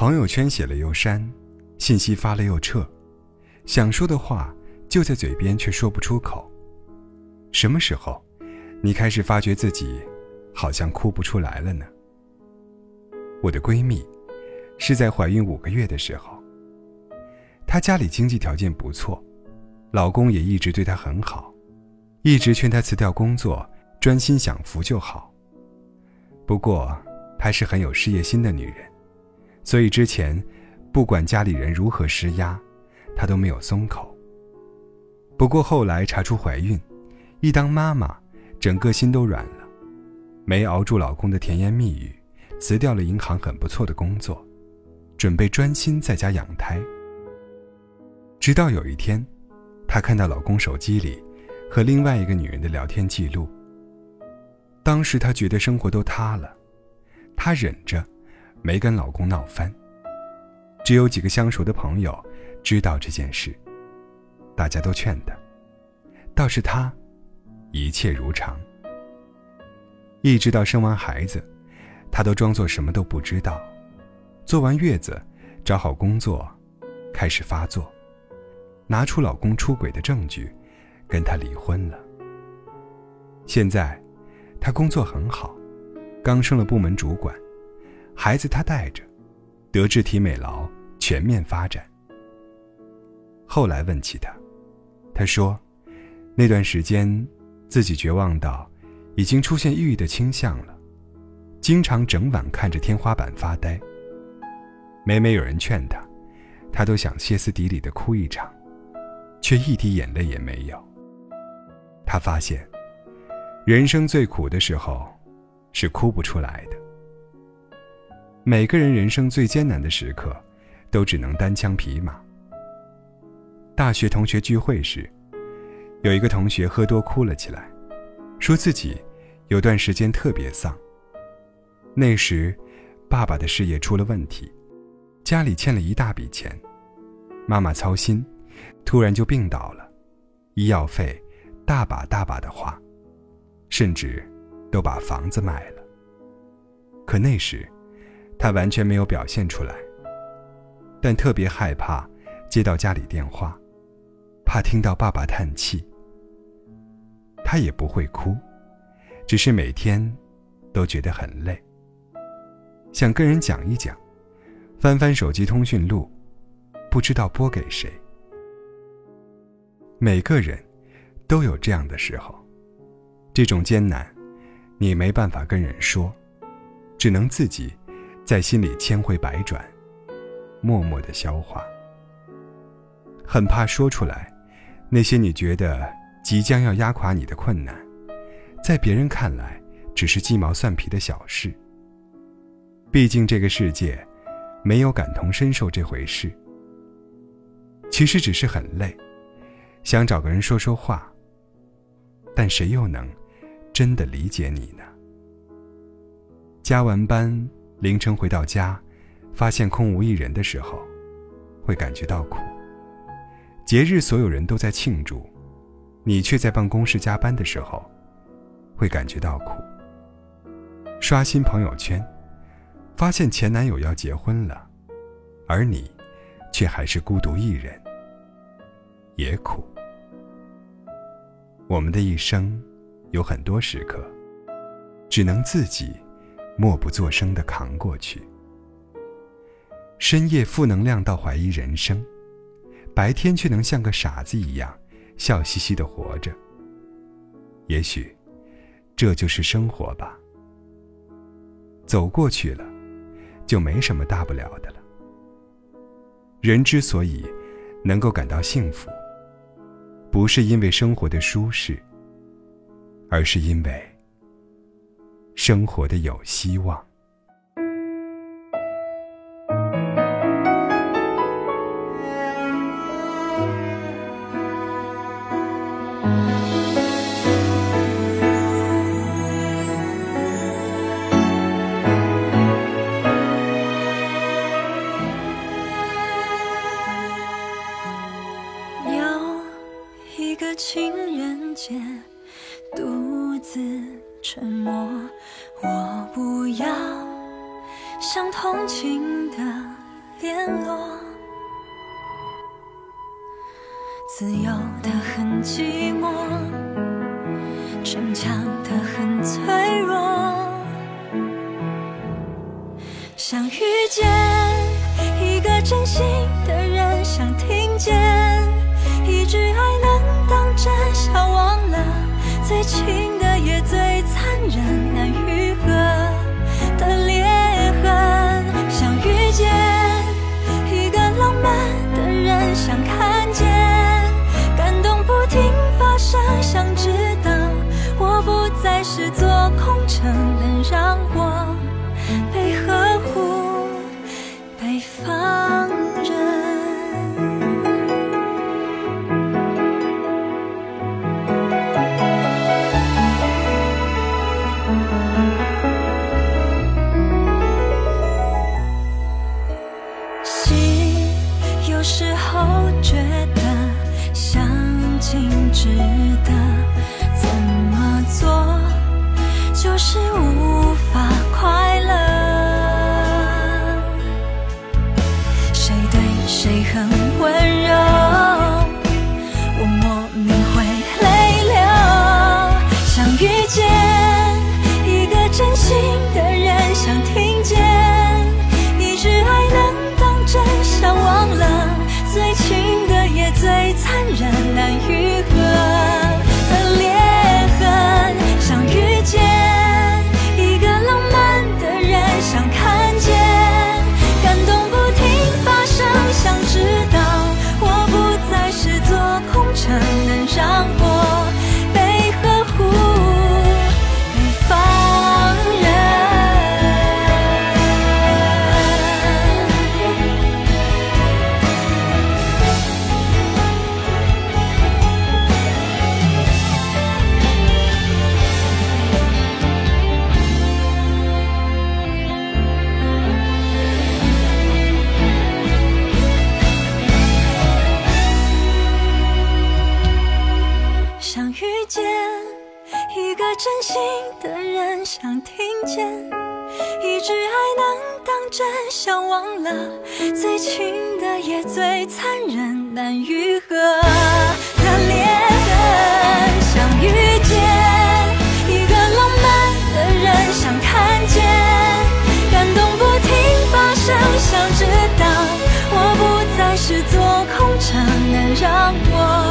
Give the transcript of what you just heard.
朋友圈写了又删，信息发了又撤，想说的话就在嘴边，却说不出口。什么时候，你开始发觉自己好像哭不出来了呢？我的闺蜜是在怀孕五个月的时候，她家里经济条件不错，老公也一直对她很好，一直劝她辞掉工作，专心享福就好。不过，她是很有事业心的女人。所以之前，不管家里人如何施压，她都没有松口。不过后来查出怀孕，一当妈妈，整个心都软了，没熬住老公的甜言蜜语，辞掉了银行很不错的工作，准备专心在家养胎。直到有一天，她看到老公手机里和另外一个女人的聊天记录。当时她觉得生活都塌了，她忍着。没跟老公闹翻，只有几个相熟的朋友知道这件事，大家都劝他，倒是他，一切如常。一直到生完孩子，他都装作什么都不知道，坐完月子，找好工作，开始发作，拿出老公出轨的证据，跟他离婚了。现在，他工作很好，刚升了部门主管。孩子他带着，德智体美劳全面发展。后来问起他，他说，那段时间自己绝望到已经出现抑郁的倾向了，经常整晚看着天花板发呆。每每有人劝他，他都想歇斯底里的哭一场，却一滴眼泪也没有。他发现，人生最苦的时候，是哭不出来的。每个人人生最艰难的时刻，都只能单枪匹马。大学同学聚会时，有一个同学喝多哭了起来，说自己有段时间特别丧。那时，爸爸的事业出了问题，家里欠了一大笔钱，妈妈操心，突然就病倒了，医药费大把大把的花，甚至都把房子卖了。可那时，他完全没有表现出来，但特别害怕接到家里电话，怕听到爸爸叹气。他也不会哭，只是每天都觉得很累，想跟人讲一讲，翻翻手机通讯录，不知道拨给谁。每个人都有这样的时候，这种艰难，你没办法跟人说，只能自己。在心里千回百转，默默的消化。很怕说出来，那些你觉得即将要压垮你的困难，在别人看来只是鸡毛蒜皮的小事。毕竟这个世界，没有感同身受这回事。其实只是很累，想找个人说说话。但谁又能真的理解你呢？加完班。凌晨回到家，发现空无一人的时候，会感觉到苦。节日所有人都在庆祝，你却在办公室加班的时候，会感觉到苦。刷新朋友圈，发现前男友要结婚了，而你却还是孤独一人，也苦。我们的一生有很多时刻，只能自己。默不作声的扛过去，深夜负能量到怀疑人生，白天却能像个傻子一样笑嘻嘻的活着。也许，这就是生活吧。走过去了，就没什么大不了的了。人之所以能够感到幸福，不是因为生活的舒适，而是因为。生活的有希望。有一个情人节，独自。沉默，我不要像同情的联络，自由的很寂寞，逞强的很脆弱。想遇见一个真心的人，想听见一句爱能当真，想忘了最亲的最残忍，难愈合值得，怎么做就是真心的人，想听见一句爱能当真，想忘了最亲的也最残忍，难愈合的裂痕。想遇见一个浪漫的人，想看见感动不停发生，想知道我不再是座空城，能让我。